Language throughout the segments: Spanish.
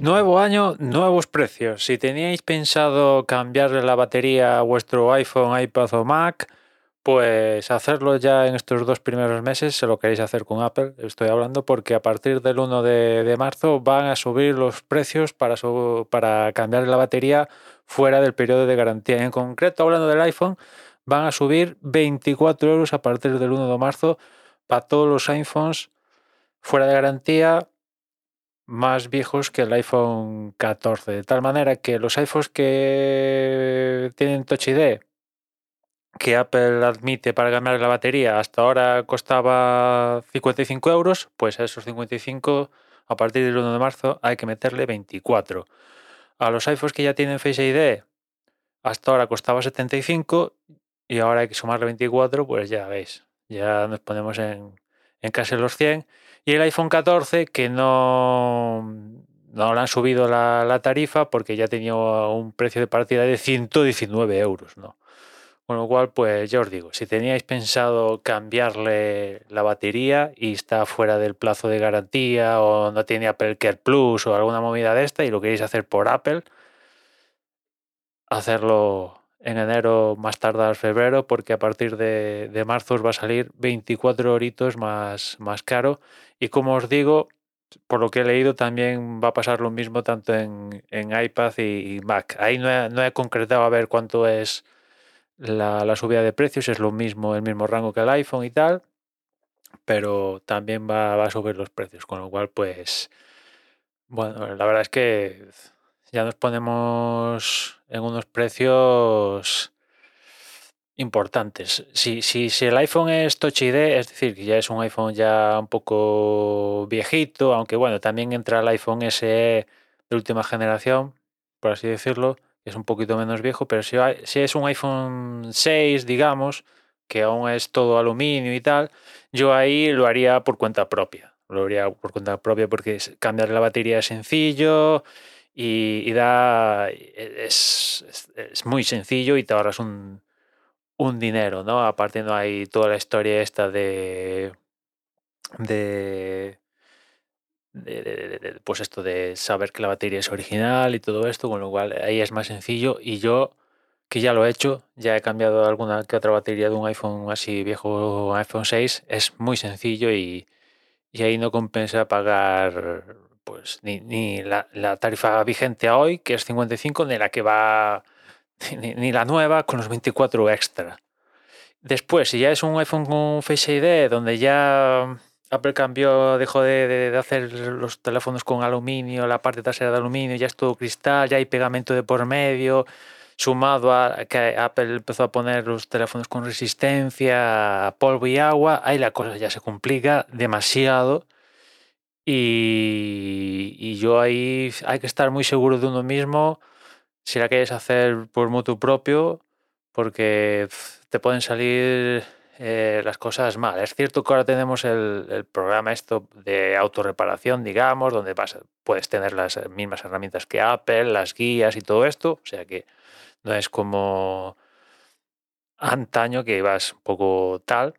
Nuevo año, nuevos precios. Si teníais pensado cambiarle la batería a vuestro iPhone, iPad o Mac, pues hacerlo ya en estos dos primeros meses, se lo queréis hacer con Apple, estoy hablando, porque a partir del 1 de, marzo van a subir los precios para, para cambiar la batería fuera del periodo de garantía. En concreto, hablando del iPhone, van a subir 24 euros a partir del 1 de marzo para todos los iPhones fuera de garantía más viejos que el iPhone 14. De tal manera que los iPhones que tienen Touch ID, que Apple admite para cambiar la batería, hasta ahora costaba 55 euros, pues a esos 55 a partir del 1 de marzo hay que meterle 24. A los iPhones que ya tienen Face ID, hasta ahora costaba 75 y ahora hay que sumarle 24, pues ya veis, ya nos ponemos en, en casi los 100. Y el iPhone 14, que no, no le han subido la, tarifa porque ya tenía un precio de partida de 119 euros, ¿no? Con lo cual, pues ya os digo, si teníais pensado cambiarle la batería y está fuera del plazo de garantía o no tiene Apple Care Plus o alguna movida de esta y lo queréis hacer por Apple, hacerlo en enero, más tardar febrero, porque a partir de, marzo os va a salir 24 horitos más, más caro. Y como os digo, por lo que he leído, también va a pasar lo mismo tanto en, iPad y, Mac. Ahí no he, concretado a ver cuánto es la, subida de precios, es lo mismo, el mismo rango que el iPhone y tal, pero también va, va a subir los precios, con lo cual, pues, bueno, la verdad es que ya nos ponemos en unos precios importantes. Si, si, si, el iPhone es Touch ID, es decir, que ya es un iPhone ya un poco viejito, aunque bueno, también entra el iPhone SE de última generación, por así decirlo, es un poquito menos viejo, pero si, si es un iPhone 6, digamos, que aún es todo aluminio y tal, yo ahí lo haría por cuenta propia. Lo haría por cuenta propia porque cambiar la batería es sencillo y, da, e, es, es, muy sencillo y te ahorras un, un dinero, ¿no? Aparte no hay toda la historia esta de, de, de, pues esto de saber que la batería es original y todo esto, con lo cual ahí es más sencillo y yo que ya lo he hecho, ya he cambiado alguna que otra batería de un iPhone así viejo, iPhone 6, es muy sencillo y, y ahí no compensa pagar pues ni, la, tarifa vigente hoy, que es 55, ni la que va, ni, la nueva con los 24 extra. Después, si ya es un iPhone con Face ID, donde ya Apple cambió, dejó de, hacer los teléfonos con aluminio, la parte trasera de aluminio, ya es todo cristal, ya hay pegamento de por medio, sumado a que Apple empezó a poner los teléfonos con resistencia polvo y agua, ahí la cosa ya se complica demasiado y, yo ahí hay que estar muy seguro de uno mismo si la quieres hacer por mutuo propio, porque te pueden salir eh, las cosas mal. Es cierto que ahora tenemos el, programa esto de autorreparación, digamos, donde vas, puedes tener las mismas herramientas que Apple, las guías y todo esto, o sea que no es como antaño que ibas un poco tal,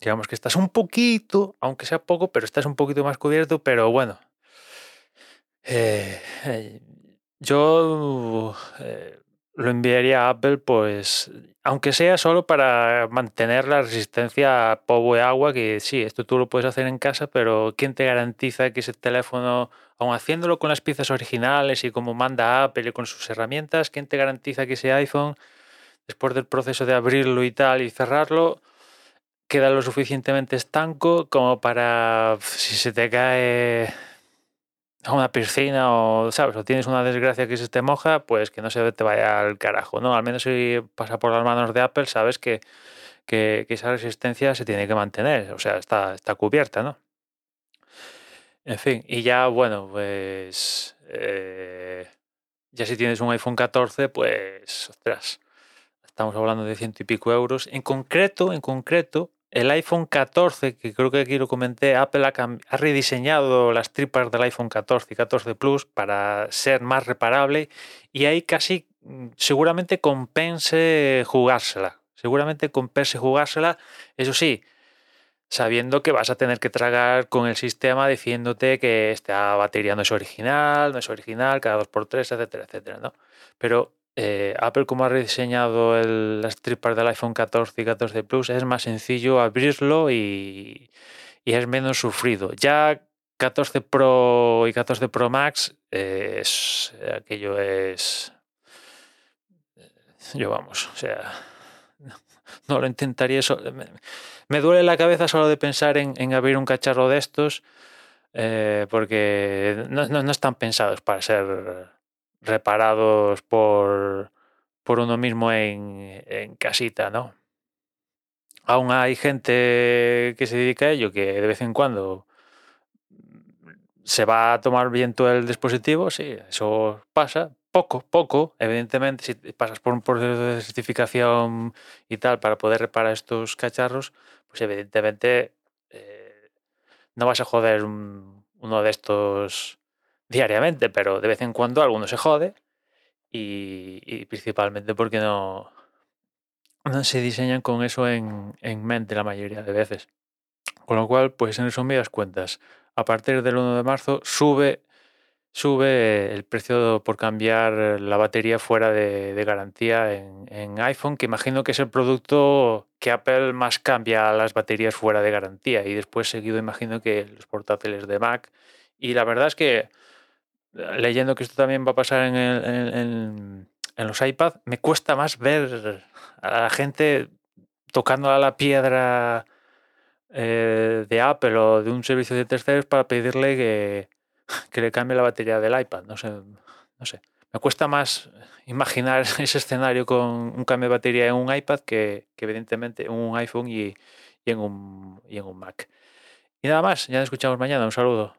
digamos que estás un poquito, aunque sea poco, pero estás un poquito más cubierto, pero bueno. Eh, eh, yo eh, lo enviaría a Apple, pues, aunque sea solo para mantener la resistencia a polvo y agua, que sí, esto tú lo puedes hacer en casa, pero ¿quién te garantiza que ese teléfono, aun haciéndolo con las piezas originales y como manda Apple y con sus herramientas, ¿quién te garantiza que ese iPhone, después del proceso de abrirlo y tal y cerrarlo, queda lo suficientemente estanco como para si se te cae a una piscina o, ¿sabes? O tienes una desgracia que se te moja, pues que no se te vaya al carajo, ¿no? Al menos si pasa por las manos de Apple, sabes que, que, esa resistencia se tiene que mantener, o sea, está, está cubierta, ¿no? En fin, y ya, bueno, pues... Eh, ya si tienes un iPhone 14, pues, ostras, estamos hablando de ciento y pico euros. En concreto, en concreto, el iPhone 14, que creo que aquí lo comenté, Apple ha, rediseñado las tripas del iPhone 14 y 14 Plus para ser más reparable y ahí casi mm, seguramente compense jugársela. Seguramente compense jugársela. Eso sí, sabiendo que vas a tener que tragar con el sistema diciéndote que esta batería no es original, no es original, cada 2x3, etcétera, etcétera, ¿no? Pero eh, Apple, como ha rediseñado las tripas del iPhone 14 y 14 Plus, es más sencillo abrirlo y, es menos sufrido. Ya 14 Pro y 14 Pro Max, es, aquello es... Yo vamos, o sea, no, lo intentaría. eso me, duele la cabeza solo de pensar en, abrir un cacharro de estos, eh, porque no están pensados para ser reparados por, por uno mismo en, en, casita, ¿no? Aún hay gente que se dedica a ello, que de vez en cuando se va a tomar viento el dispositivo, sí, eso pasa, poco, poco, evidentemente, si pasas por un proceso de certificación y tal para poder reparar estos cacharros, pues evidentemente eh, no vas a joder uno de estos diariamente, pero de vez en cuando alguno se jode y, principalmente porque no, no se diseñan con eso en, mente la mayoría de veces. Con lo cual, pues en resumidas cuentas, a partir del 1 de marzo sube, sube el precio por cambiar la batería fuera de, garantía en, en, iPhone, que imagino que es el producto que Apple más cambia las baterías fuera de garantía. Y después seguido imagino que los portátiles de Mac. Y la verdad es que leyendo que esto también va a pasar en, los iPad, me cuesta más ver a la gente tocando a la piedra eh, de Apple o de un servicio de terceros para pedirle que, que, le cambie la batería del iPad. No sé, no sé. Me cuesta más imaginar ese escenario con un cambio de batería en un iPad que, evidentemente en un iPhone y, en un, y en un Mac. Y nada más, ya nos escuchamos mañana. Un saludo.